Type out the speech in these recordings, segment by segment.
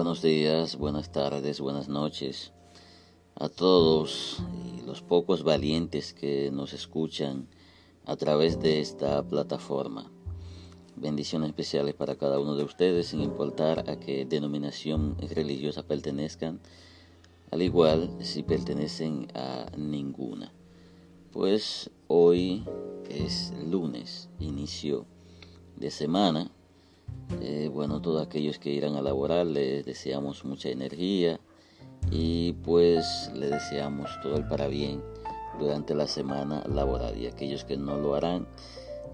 buenos días, buenas tardes, buenas noches a todos y los pocos valientes que nos escuchan a través de esta plataforma. Bendiciones especiales para cada uno de ustedes, sin importar a qué denominación religiosa pertenezcan, al igual si pertenecen a ninguna. Pues hoy es lunes, inicio de semana. Eh, bueno, todos aquellos que irán a laborar les deseamos mucha energía y pues le deseamos todo el para bien durante la semana laboral y aquellos que no lo harán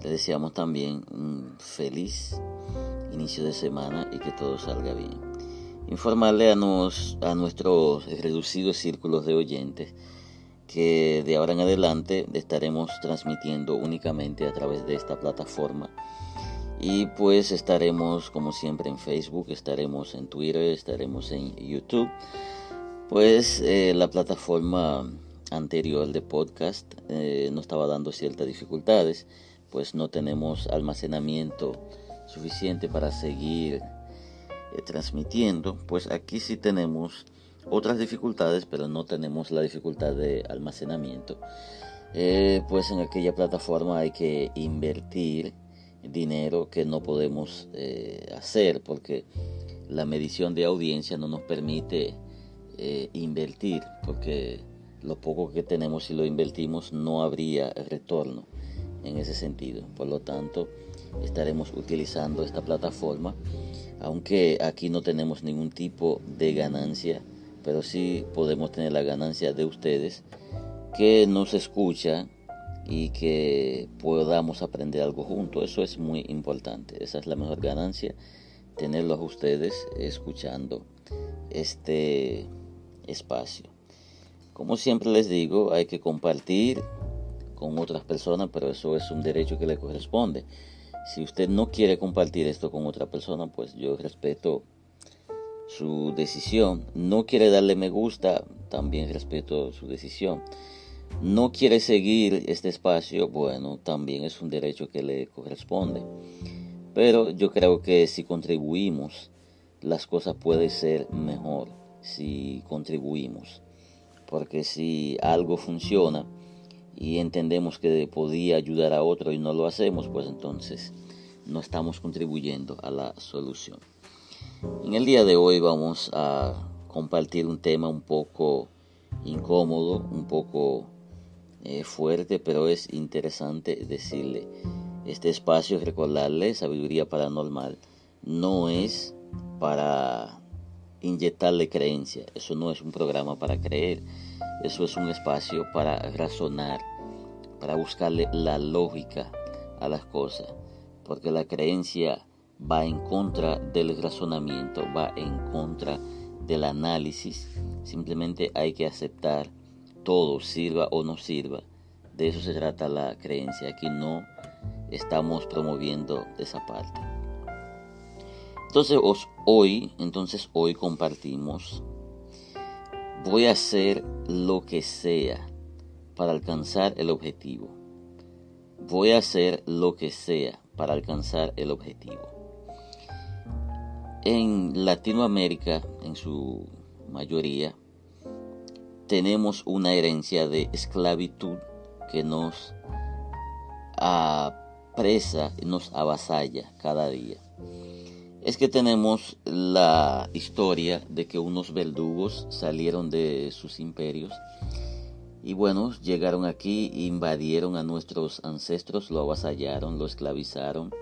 le deseamos también un feliz inicio de semana y que todo salga bien. Informarle a, nos, a nuestros reducidos círculos de oyentes que de ahora en adelante estaremos transmitiendo únicamente a través de esta plataforma. Y pues estaremos como siempre en Facebook, estaremos en Twitter, estaremos en YouTube. Pues eh, la plataforma anterior de podcast eh, nos estaba dando ciertas dificultades pues no tenemos almacenamiento suficiente para seguir eh, transmitiendo, pues aquí sí tenemos otras dificultades, pero no tenemos la dificultad de almacenamiento. Pues en aquella plataforma hay que invertir dinero que no podemos eh, hacer porque la medición de audiencia no nos permite invertir porque lo poco que tenemos si lo invertimos no habría retorno en ese sentido. Por lo tanto, estaremos utilizando esta plataforma, aunque aquí no tenemos ningún tipo de ganancia, pero sí podemos tener la ganancia de ustedes que nos escuchan y que podamos aprender algo juntos. Eso es muy importante. Esa es la mejor ganancia, tenerlos ustedes escuchando este espacio. Como siempre les digo, hay que compartir con otras personas, pero eso es un derecho que le corresponde. Si usted no quiere compartir esto con otra persona, pues yo respeto su decisión. No quiere darle me gusta, también respeto su decisión. No quiere seguir este espacio, bueno, también es un derecho que le corresponde. Pero yo creo que si contribuimos, las cosas pueden ser mejor si contribuimos. Porque si algo funciona, y entendemos que podía ayudar a otro y no lo hacemos, pues entonces no estamos contribuyendo a la solución. En el día de hoy vamos a compartir un tema un poco incómodo, un poco eh, fuerte, pero es interesante decirle. Este espacio, recordarle, sabiduría paranormal, no es para inyectarle creencia, eso no es un programa para creer eso es un espacio para razonar, para buscarle la lógica a las cosas, porque la creencia va en contra del razonamiento, va en contra del análisis. Simplemente hay que aceptar todo, sirva o no sirva. De eso se trata la creencia. Aquí no estamos promoviendo esa parte. Entonces hoy, entonces hoy compartimos Voy a hacer lo que sea para alcanzar el objetivo. Voy a hacer lo que sea para alcanzar el objetivo. En Latinoamérica, en su mayoría, tenemos una herencia de esclavitud que nos apresa nos avasalla cada día. Es que tenemos la historia de que unos verdugos salieron de sus imperios y bueno, llegaron aquí, invadieron a nuestros ancestros, lo avasallaron, lo esclavizaron,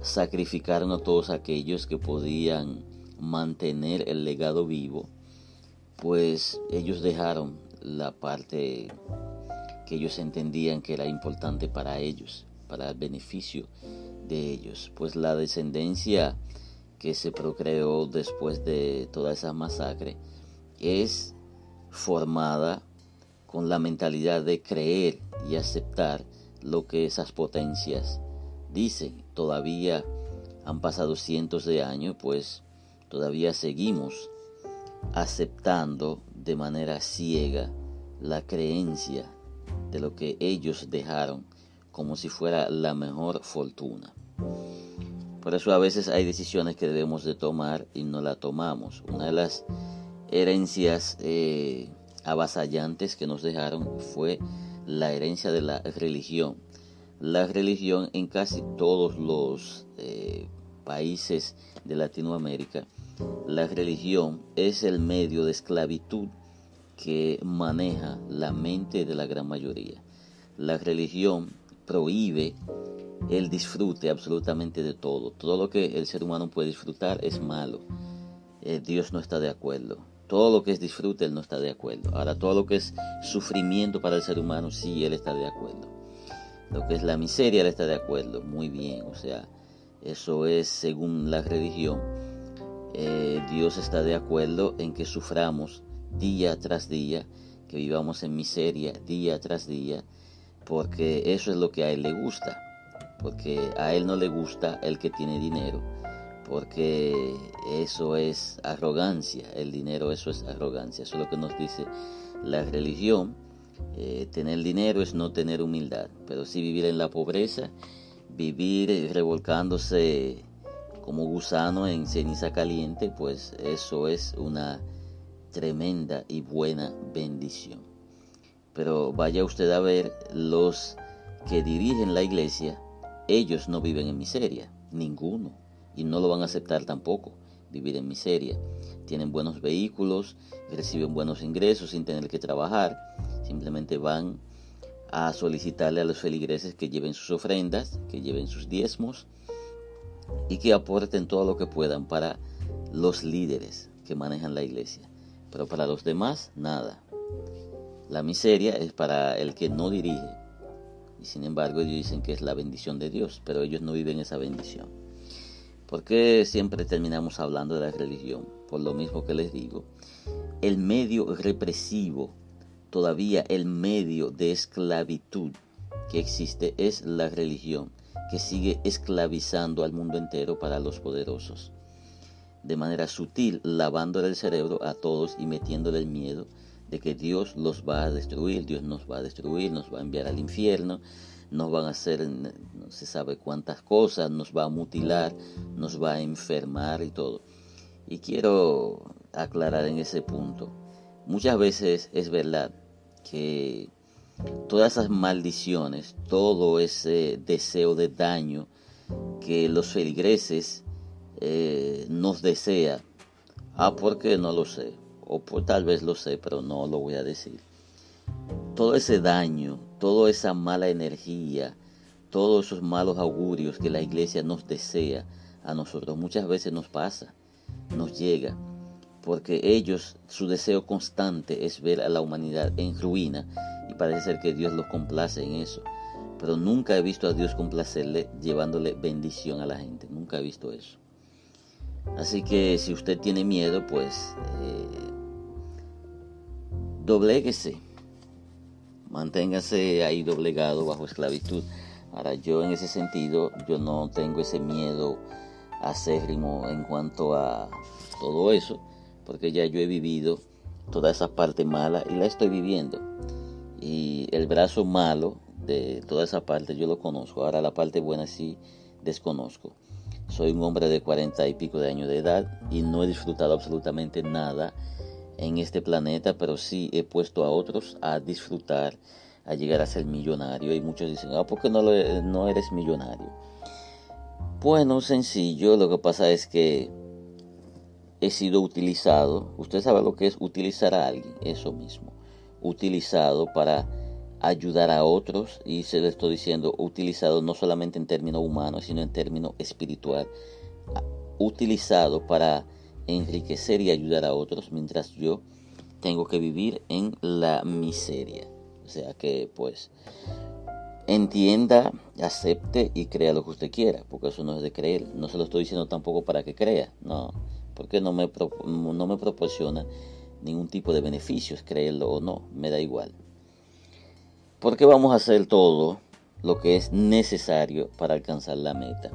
sacrificaron a todos aquellos que podían mantener el legado vivo, pues ellos dejaron la parte que ellos entendían que era importante para ellos, para el beneficio de ellos, pues la descendencia que se procreó después de toda esa masacre es formada con la mentalidad de creer y aceptar lo que esas potencias dicen. Todavía han pasado cientos de años, pues todavía seguimos aceptando de manera ciega la creencia de lo que ellos dejaron como si fuera la mejor fortuna. Por eso a veces hay decisiones que debemos de tomar y no la tomamos. Una de las herencias eh, avasallantes que nos dejaron fue la herencia de la religión. La religión en casi todos los eh, países de Latinoamérica, la religión es el medio de esclavitud que maneja la mente de la gran mayoría. La religión prohíbe el disfrute absolutamente de todo. Todo lo que el ser humano puede disfrutar es malo. Eh, Dios no está de acuerdo. Todo lo que es disfrute, Él no está de acuerdo. Ahora, todo lo que es sufrimiento para el ser humano, sí, Él está de acuerdo. Lo que es la miseria, Él está de acuerdo. Muy bien, o sea, eso es según la religión. Eh, Dios está de acuerdo en que suframos día tras día, que vivamos en miseria día tras día, porque eso es lo que a Él le gusta. Porque a Él no le gusta el que tiene dinero porque eso es arrogancia, el dinero eso es arrogancia, eso es lo que nos dice la religión. Eh, tener dinero es no tener humildad, pero sí vivir en la pobreza, vivir revolcándose como gusano en ceniza caliente, pues eso es una tremenda y buena bendición. Pero vaya usted a ver los que dirigen la iglesia, ellos no viven en miseria, ninguno y no lo van a aceptar tampoco, vivir en miseria. Tienen buenos vehículos, reciben buenos ingresos sin tener que trabajar, simplemente van a solicitarle a los feligreses que lleven sus ofrendas, que lleven sus diezmos y que aporten todo lo que puedan para los líderes que manejan la iglesia. Pero para los demás, nada. La miseria es para el que no dirige. Y sin embargo ellos dicen que es la bendición de Dios, pero ellos no viven esa bendición. ¿Por qué siempre terminamos hablando de la religión? Por lo mismo que les digo, el medio represivo, todavía el medio de esclavitud que existe es la religión, que sigue esclavizando al mundo entero para los poderosos. De manera sutil, lavándole el cerebro a todos y metiéndole el miedo de que Dios los va a destruir, Dios nos va a destruir, nos va a enviar al infierno, nos van a hacer no se sabe cuántas cosas, nos va a mutilar, nos va a enfermar y todo. Y quiero aclarar en ese punto, muchas veces es verdad que todas esas maldiciones, todo ese deseo de daño que los feligreses eh, nos desea, ah, porque no lo sé, o por, tal vez lo sé, pero no lo voy a decir. Todo ese daño, toda esa mala energía, todos esos malos augurios que la iglesia nos desea a nosotros, muchas veces nos pasa, nos llega, porque ellos, su deseo constante es ver a la humanidad en ruina y parece ser que Dios los complace en eso. Pero nunca he visto a Dios complacerle llevándole bendición a la gente, nunca he visto eso. Así que si usted tiene miedo, pues eh, dobléguese manténgase ahí doblegado bajo esclavitud. Ahora yo en ese sentido, yo no tengo ese miedo acérrimo en cuanto a todo eso, porque ya yo he vivido toda esa parte mala y la estoy viviendo. Y el brazo malo de toda esa parte yo lo conozco. Ahora la parte buena sí desconozco. Soy un hombre de cuarenta y pico de años de edad y no he disfrutado absolutamente nada en este planeta, pero sí he puesto a otros a disfrutar, a llegar a ser millonario. Y muchos dicen, ah, ¿por qué no, no eres millonario? Bueno, sencillo, lo que pasa es que he sido utilizado, usted sabe lo que es utilizar a alguien, eso mismo, utilizado para ayudar a otros y se lo estoy diciendo utilizado no solamente en términos humanos, sino en términos espiritual, utilizado para enriquecer y ayudar a otros mientras yo tengo que vivir en la miseria. O sea que pues entienda, acepte y crea lo que usted quiera, porque eso no es de creer. No se lo estoy diciendo tampoco para que crea, no, porque no me, no me proporciona ningún tipo de beneficios, creerlo o no, me da igual. Porque vamos a hacer todo lo que es necesario para alcanzar la meta.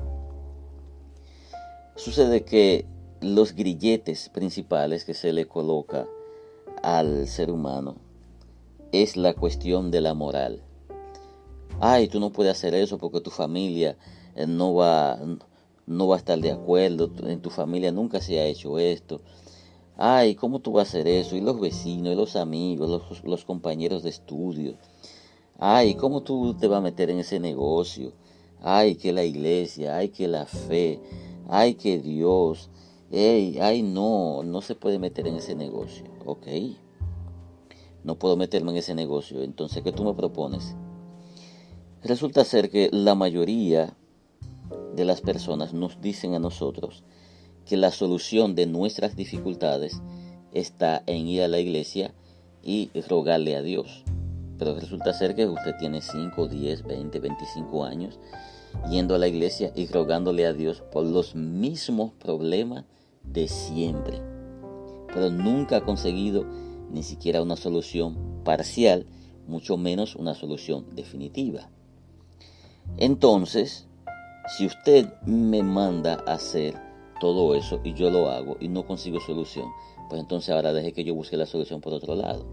Sucede que los grilletes principales que se le coloca al ser humano es la cuestión de la moral. Ay, tú no puedes hacer eso porque tu familia eh, no va, no va a estar de acuerdo, en tu familia nunca se ha hecho esto. Ay, ¿cómo tú vas a hacer eso? Y los vecinos, y los amigos, los, los compañeros de estudio. Ay, ¿cómo tú te vas a meter en ese negocio? Ay, que la iglesia, ay, que la fe, ay, que Dios. Ey, ay, no, no se puede meter en ese negocio. Ok, no puedo meterme en ese negocio. Entonces, ¿qué tú me propones? Resulta ser que la mayoría de las personas nos dicen a nosotros que la solución de nuestras dificultades está en ir a la iglesia y rogarle a Dios. Pero resulta ser que usted tiene 5, 10, 20, 25 años yendo a la iglesia y rogándole a Dios por los mismos problemas de siempre. Pero nunca ha conseguido ni siquiera una solución parcial, mucho menos una solución definitiva. Entonces, si usted me manda a hacer todo eso y yo lo hago y no consigo solución, pues entonces ahora deje que yo busque la solución por otro lado.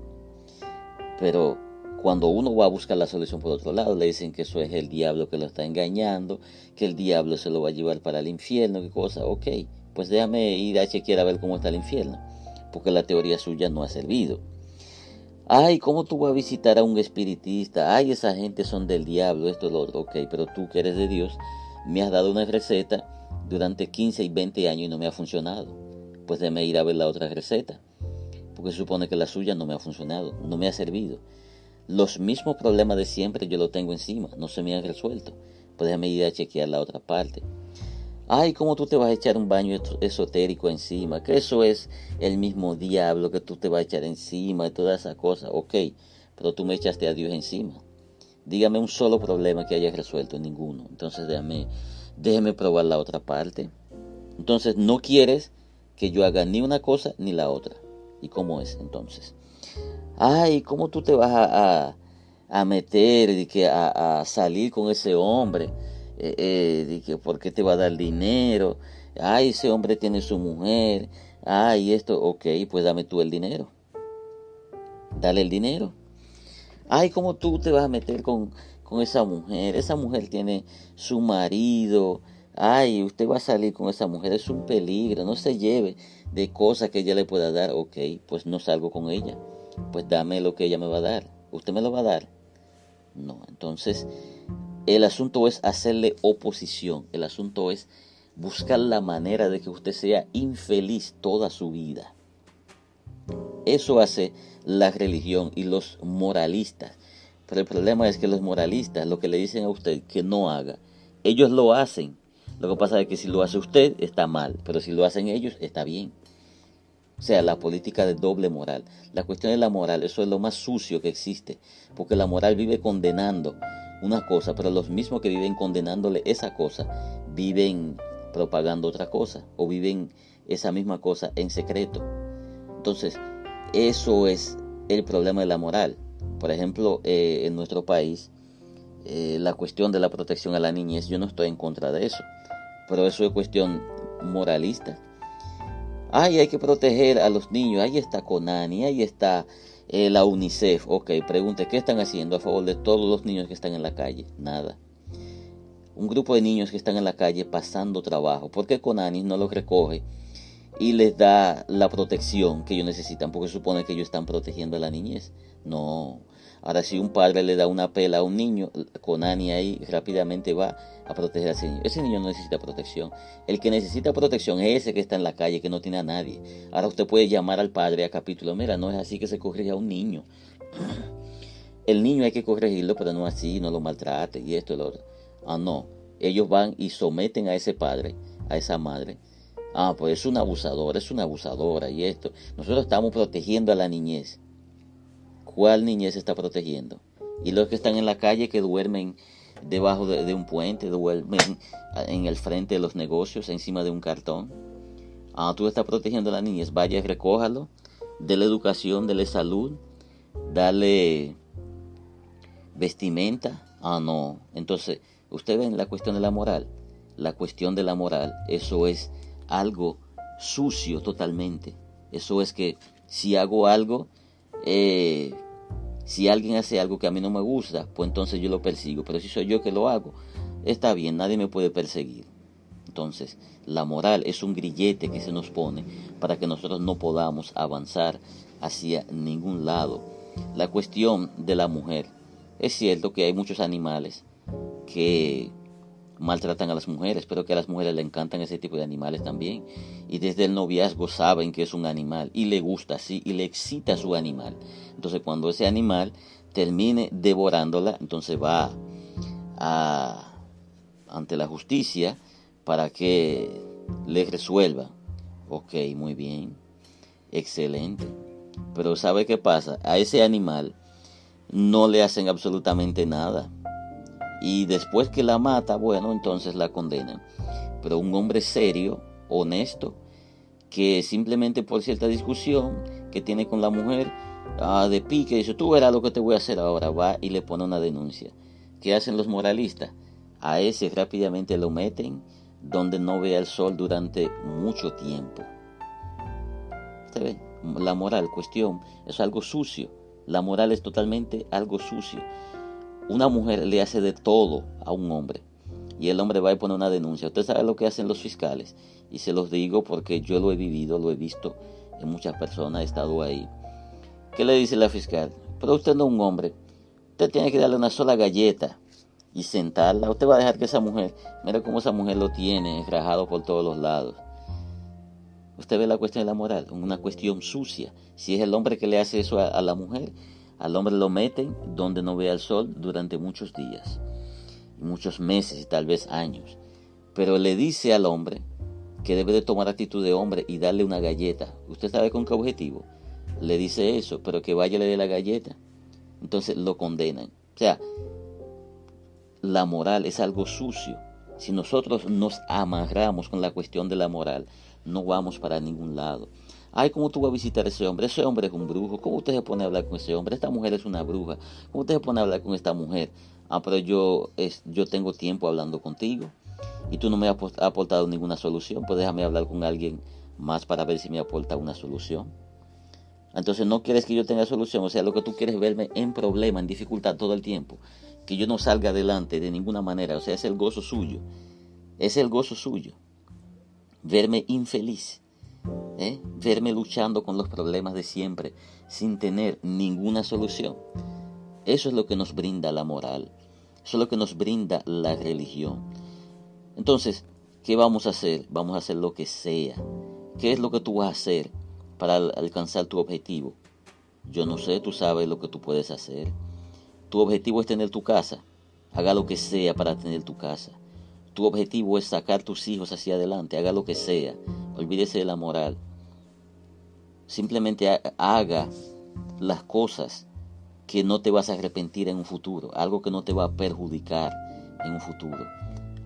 Pero cuando uno va a buscar la solución por otro lado, le dicen que eso es el diablo que lo está engañando, que el diablo se lo va a llevar para el infierno, qué cosa, ok, pues déjame ir a chequear a ver cómo está el infierno, porque la teoría suya no ha servido. Ay, ¿cómo tú vas a visitar a un espiritista? Ay, esa gente son del diablo, esto, lo otro, ok, pero tú que eres de Dios, me has dado una receta durante 15 y 20 años y no me ha funcionado. Pues déjame ir a ver la otra receta, porque se supone que la suya no me ha funcionado, no me ha servido. Los mismos problemas de siempre yo lo tengo encima, no se me han resuelto. Pues déjame ir a chequear la otra parte. Ay, ¿cómo tú te vas a echar un baño esotérico encima? Que eso es el mismo diablo que tú te vas a echar encima y toda esa cosa. Ok, pero tú me echaste a Dios encima. Dígame un solo problema que hayas resuelto, ninguno. Entonces déjame, déjeme probar la otra parte. Entonces no quieres que yo haga ni una cosa ni la otra. ¿Y cómo es entonces? ay, ¿cómo tú te vas a, a, meter, y que a, salir con ese hombre? Eh, eh, que ¿Por qué te va a dar dinero? Ay, ese hombre tiene su mujer. Ay, esto, ok, pues dame tú el dinero. Dale el dinero. Ay, ¿cómo tú te vas a meter con, con esa mujer? Esa mujer tiene su marido. Ay, usted va a salir con esa mujer, es un peligro, no se lleve de cosas que ella le pueda dar. Ok, pues no salgo con ella pues dame lo que ella me va a dar. ¿Usted me lo va a dar? No, entonces el asunto es hacerle oposición, el asunto es buscar la manera de que usted sea infeliz toda su vida. Eso hace la religión y los moralistas. Pero el problema es que los moralistas, lo que le dicen a usted que no haga, ellos lo hacen. Lo que pasa es que si lo hace usted está mal, pero si lo hacen ellos está bien. O sea, la política de doble moral. La cuestión de la moral, eso es lo más sucio que existe, porque la moral vive condenando una cosa, pero los mismos que viven condenándole esa cosa, viven propagando otra cosa, o viven esa misma cosa en secreto. Entonces, eso es el problema de la moral. Por ejemplo, eh, en nuestro país, eh, la cuestión de la protección a la niñez, yo no estoy en contra de eso, pero eso es cuestión moralista. Ay, hay que proteger a los niños. Ahí está Conani, ahí está eh, la UNICEF. Ok, pregunte, ¿qué están haciendo a favor de todos los niños que están en la calle? Nada. Un grupo de niños que están en la calle pasando trabajo. ¿Por qué Conani no los recoge y les da la protección que ellos necesitan? Porque supone que ellos están protegiendo a la niñez. No, Ahora, si un padre le da una pela a un niño, con Ani ahí rápidamente va a proteger a ese niño. Ese niño no necesita protección. El que necesita protección es ese que está en la calle, que no tiene a nadie. Ahora usted puede llamar al padre a capítulo, mira, no es así que se corrige a un niño. El niño hay que corregirlo, pero no así, no lo maltrate y esto y lo otro. Ah, no. Ellos van y someten a ese padre, a esa madre. Ah, pues es un abusador, es una abusadora y esto. Nosotros estamos protegiendo a la niñez cuál niñez está protegiendo. Y los que están en la calle que duermen debajo de, un puente, duermen en el frente de los negocios, encima de un cartón. Ah, tú estás protegiendo a la niñez, vaya, recójalo, dale educación, dale salud, dale vestimenta. Ah, no. Entonces, ustedes ven la cuestión de la moral. La cuestión de la moral, eso es algo sucio totalmente. Eso es que si hago algo, eh, si alguien hace algo que a mí no me gusta, pues entonces yo lo persigo. Pero si soy yo que lo hago, está bien, nadie me puede perseguir. Entonces, la moral es un grillete que se nos pone para que nosotros no podamos avanzar hacia ningún lado. La cuestión de la mujer. Es cierto que hay muchos animales que maltratan a las mujeres, pero que a las mujeres le encantan ese tipo de animales también. Y desde el noviazgo saben que es un animal y le gusta así y le excita su animal. Entonces cuando ese animal termine devorándola, entonces va a, ante la justicia para que le resuelva. Ok, muy bien, excelente. Pero ¿sabe qué pasa? A ese animal no le hacen absolutamente nada y después que la mata, bueno, entonces la condenan. Pero un hombre serio, honesto, que simplemente por cierta discusión que tiene con la mujer, ah, de pique, dice, tú verás lo que te voy a hacer ahora, va y le pone una denuncia. ¿Qué hacen los moralistas? A ese rápidamente lo meten donde no vea el sol durante mucho tiempo. ¿Usted ve? La moral, cuestión, es algo sucio. La moral es totalmente algo sucio. Una mujer le hace de todo a un hombre y el hombre va a poner una denuncia. Usted sabe lo que hacen los fiscales y se los digo porque yo lo he vivido, lo he visto en muchas personas, he estado ahí. ¿Qué le dice la fiscal? Pero usted no es un hombre, usted tiene que darle una sola galleta y sentarla. Usted va a dejar que esa mujer, mira cómo esa mujer lo tiene rajado por todos los lados. Usted ve la cuestión de la moral, una cuestión sucia. Si es el hombre que le hace eso a, a la mujer, al hombre lo meten donde no vea el sol durante muchos días, muchos meses y tal vez años. Pero le dice al hombre que debe de tomar actitud de hombre y darle una galleta. ¿Usted sabe con qué objetivo? Le dice eso, pero que vaya y le dé la galleta. Entonces lo condenan. O sea, la moral es algo sucio. Si nosotros nos amarramos con la cuestión de la moral, no vamos para ningún lado. Ay, ¿cómo tú vas a visitar a ese hombre? Ese hombre es un brujo. ¿Cómo usted se pone a hablar con ese hombre? Esta mujer es una bruja. ¿Cómo usted se pone a hablar con esta mujer? Ah, pero yo, es, yo tengo tiempo hablando contigo y tú no me has aportado ninguna solución. Pues déjame hablar con alguien más para ver si me aporta una solución. Entonces no quieres que yo tenga solución. O sea, lo que tú quieres verme en problema, en dificultad todo el tiempo. Que yo no salga adelante de ninguna manera. O sea, es el gozo suyo. Es el gozo suyo. Verme infeliz. ¿Eh? verme luchando con los problemas de siempre sin tener ninguna solución. Eso es lo que nos brinda la moral, eso es lo que nos brinda la religión. Entonces, ¿qué vamos a hacer? Vamos a hacer lo que sea. ¿Qué es lo que tú vas a hacer para alcanzar tu objetivo? Yo no sé, tú sabes lo que tú puedes hacer. Tu objetivo es tener tu casa. Haga lo que sea para tener tu casa. Tu objetivo es sacar tus hijos hacia adelante. Haga lo que sea olvídese de la moral. Simplemente haga las cosas que no te vas a arrepentir en un futuro, algo que no te va a perjudicar en un futuro.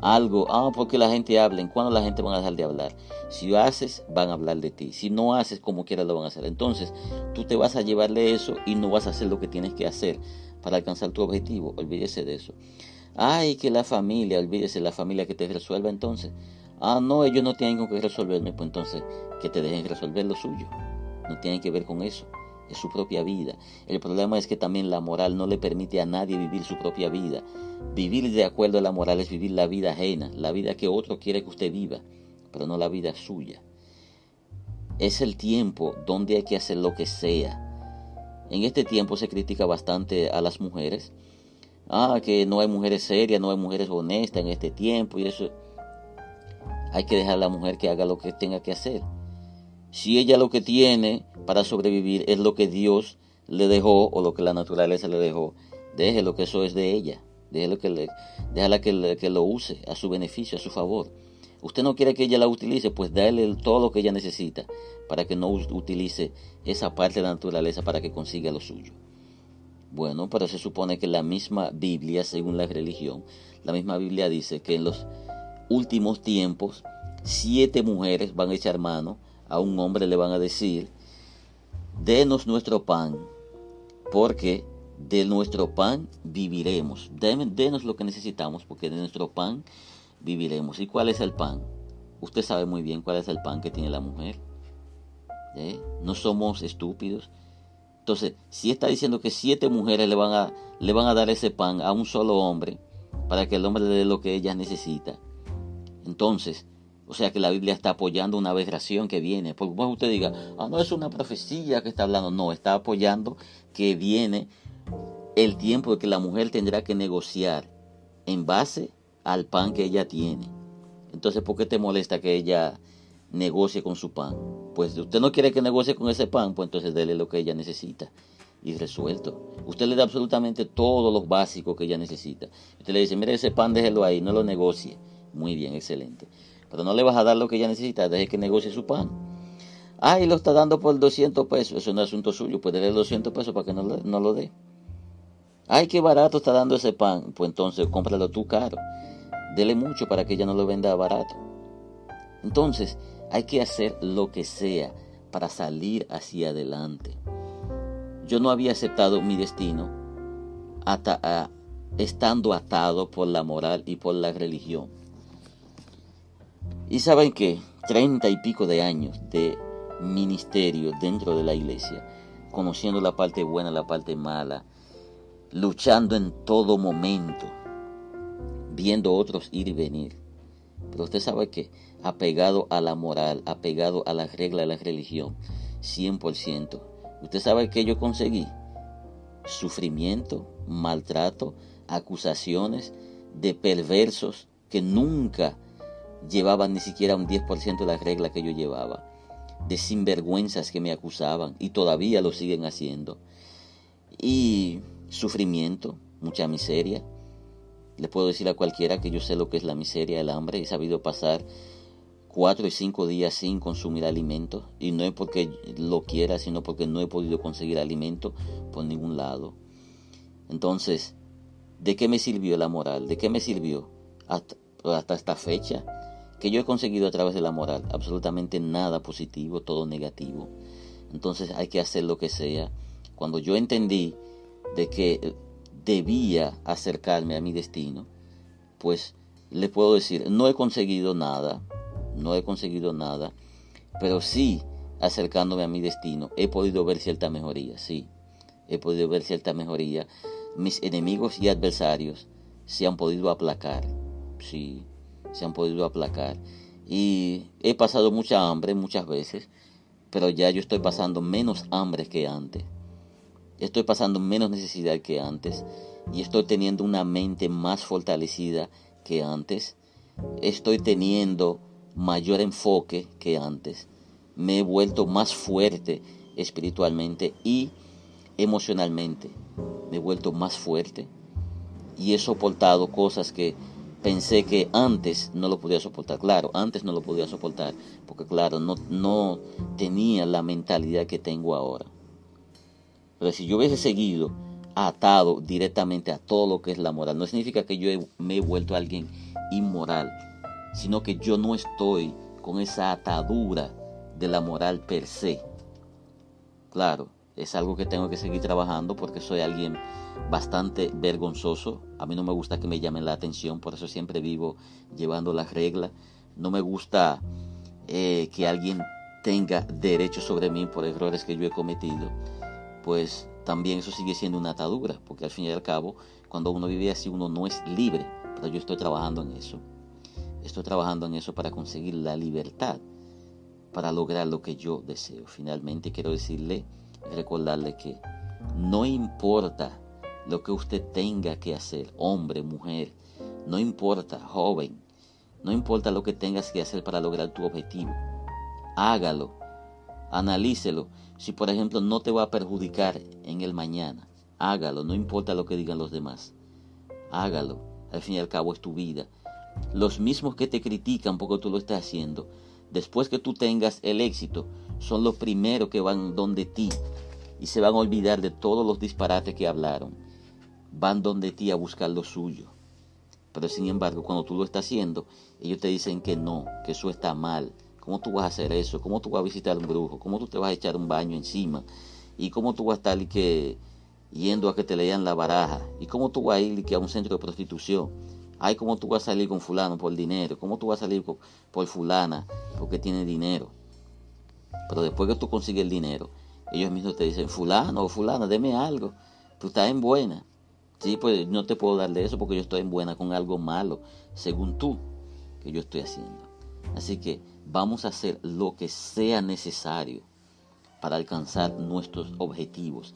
Algo, ah, porque la gente habla, ¿cuándo la gente va a dejar de hablar? Si haces, van a hablar de ti. Si no haces, como quiera lo van a hacer. Entonces, tú te vas a llevarle eso y no vas a hacer lo que tienes que hacer para alcanzar tu objetivo. Olvídese de eso. Ay, que la familia, olvídese la familia que te resuelva entonces. Ah, no, ellos no tienen que resolverme, pues entonces que te dejen resolver lo suyo. No tienen que ver con eso. Es su propia vida. El problema es que también la moral no le permite a nadie vivir su propia vida. Vivir de acuerdo a la moral es vivir la vida ajena, la vida que otro quiere que usted viva, pero no la vida suya. Es el tiempo donde hay que hacer lo que sea. En este tiempo se critica bastante a las mujeres. Ah, que no hay mujeres serias, no hay mujeres honestas en este tiempo y eso hay que dejar a la mujer que haga lo que tenga que hacer. Si ella lo que tiene para sobrevivir es lo que Dios le dejó o lo que la naturaleza le dejó, déjelo que eso es de ella. Déjelo que le, déjala que, que lo use a su beneficio, a su favor. Usted no quiere que ella la utilice, pues dale todo lo que ella necesita para que no utilice esa parte de la naturaleza para que consiga lo suyo. Bueno, pero se supone que la misma Biblia, según la religión, la misma Biblia dice que en los últimos tiempos, siete mujeres van a echar mano a un hombre, le van a decir, denos nuestro pan, porque de nuestro pan viviremos. Denos lo que necesitamos, porque de nuestro pan viviremos. ¿Y cuál es el pan? Usted sabe muy bien cuál es el pan que tiene la mujer. ¿Eh? No somos estúpidos. Entonces, si está diciendo que siete mujeres le van, a, le van a dar ese pan a un solo hombre, para que el hombre le dé lo que ella necesita, entonces, O sea que la Biblia está apoyando una aberración que viene. Porque más usted diga, ah, no es una profecía que está hablando. No, está apoyando que viene el tiempo que la mujer tendrá que negociar en base al pan que ella tiene. Entonces, ¿por qué te molesta que ella negocie con su pan? Pues usted no quiere que negocie con ese pan, pues entonces dele lo que ella necesita y resuelto. Usted le da absolutamente todo lo básico que ella necesita. Usted le dice, mire ese pan, déjelo ahí, no lo negocie. Muy bien, excelente. Pero no le vas a dar lo que ella necesita, deje que negocie su pan. Ah, y lo está dando por 200 pesos, eso no es asunto suyo, pues déle 200 pesos para que no, no lo dé. Ay, qué barato está dando ese pan, pues entonces cómpralo tú caro. Dele mucho para que ella no lo venda barato. Entonces, hay que hacer lo que sea para salir hacia adelante. Yo no había aceptado mi destino estando atado por la moral y por la religión. Y saben que treinta y pico de años de ministerio dentro de la iglesia, conociendo la parte buena, la parte mala, luchando en todo momento, viendo otros ir y venir. Pero usted sabe que apegado a la moral, apegado a la regla de la religión, 100%. Usted sabe que yo conseguí sufrimiento, maltrato, acusaciones de perversos que nunca llevaban ni siquiera un 10% de la regla que yo llevaba, de sinvergüenzas que me acusaban y todavía lo siguen haciendo. Y sufrimiento, mucha miseria. Le puedo decir a cualquiera que yo sé lo que es la miseria, el hambre, he sabido pasar cuatro y cinco días sin consumir alimentos y no es porque lo quiera, sino porque no he podido conseguir alimento por ningún lado. Entonces, ¿de qué me sirvió la moral? ¿De qué me sirvió hasta, hasta esta fecha? Que yo he conseguido a través de la moral, absolutamente nada positivo, todo negativo. Entonces hay que hacer lo que sea. Cuando yo entendí de que debía acercarme a mi destino, pues le puedo decir, no he conseguido nada, no he conseguido nada, pero sí acercándome a mi destino, he podido ver cierta mejoría, sí, he podido ver cierta mejoría. Mis enemigos y adversarios se han podido aplacar, sí, se han podido aplacar. Y he pasado mucha hambre muchas veces, pero ya yo estoy pasando menos hambre que antes. Estoy pasando menos necesidad que antes y estoy teniendo una mente más fortalecida que antes. Estoy teniendo mayor enfoque que antes. Me he vuelto más fuerte espiritualmente y emocionalmente. Me he vuelto más fuerte y he soportado cosas que pensé que antes no lo podía soportar. Claro, antes no lo podía soportar, porque claro, no, no tenía la mentalidad que tengo ahora. Pero si yo hubiese seguido atado directamente a todo lo que es la moral, no significa que yo me he vuelto alguien inmoral, sino que yo no estoy con esa atadura de la moral per se. Claro, es algo que tengo que seguir trabajando porque soy alguien bastante vergonzoso. A mí no me gusta que me llamen la atención, por eso siempre vivo llevando las reglas. No me gusta eh, que alguien tenga derecho sobre mí por errores que yo he cometido. Pues también eso sigue siendo una atadura, porque al fin y al cabo, cuando uno vive así, uno no es libre. Pero yo estoy trabajando en eso. Estoy trabajando en eso para conseguir la libertad, para lograr lo que yo deseo. Finalmente quiero decirle, recordarle que no importa lo que usted tenga que hacer, hombre, mujer, no importa, joven, no importa lo que tengas que hacer para lograr tu objetivo, hágalo, analícelo. Si por ejemplo no te va a perjudicar en el mañana, hágalo, no importa lo que digan los demás, hágalo, al fin y al cabo es tu vida. Los mismos que te critican porque tú lo estás haciendo, después que tú tengas el éxito, son los primeros que van donde ti y se van a olvidar de todos los disparates que hablaron van donde ti a buscar lo suyo. Pero sin embargo, cuando tú lo estás haciendo, ellos te dicen que no, que eso está mal. ¿Cómo tú vas a hacer eso? ¿Cómo tú vas a visitar a un brujo? ¿Cómo tú te vas a echar un baño encima? ¿Y cómo tú vas a estar que, yendo a que te lean la baraja? ¿Y cómo tú vas a ir que, a un centro de prostitución? Ay, ¿cómo tú vas a salir con fulano por dinero? ¿Cómo tú vas a salir por fulana porque tiene dinero? Pero después que tú consigues el dinero, ellos mismos te dicen, fulano o fulana, deme algo. Tú estás en buena. Sí, pues no te puedo dar de eso porque yo estoy en buena con algo malo, según tú, que yo estoy haciendo. Así que vamos a hacer lo que sea necesario para alcanzar nuestros objetivos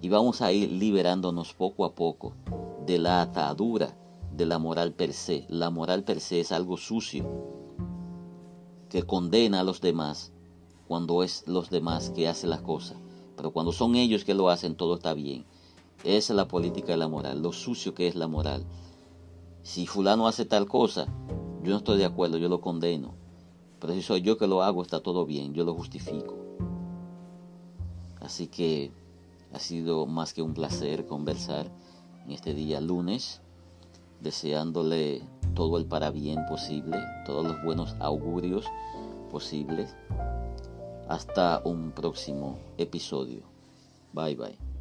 y vamos a ir liberándonos poco a poco de la atadura de la moral per se. La moral per se es algo sucio que condena a los demás cuando es los demás que hacen las cosas. Pero cuando son ellos que lo hacen, todo está bien. Esa es la política de la moral, lo sucio que es la moral. Si fulano hace tal cosa, yo no estoy de acuerdo, yo lo condeno. Pero si soy yo que lo hago, está todo bien, yo lo justifico. Así que ha sido más que un placer conversar en este día lunes, deseándole todo el para bien posible, todos los buenos augurios posibles. Hasta un próximo episodio. Bye bye.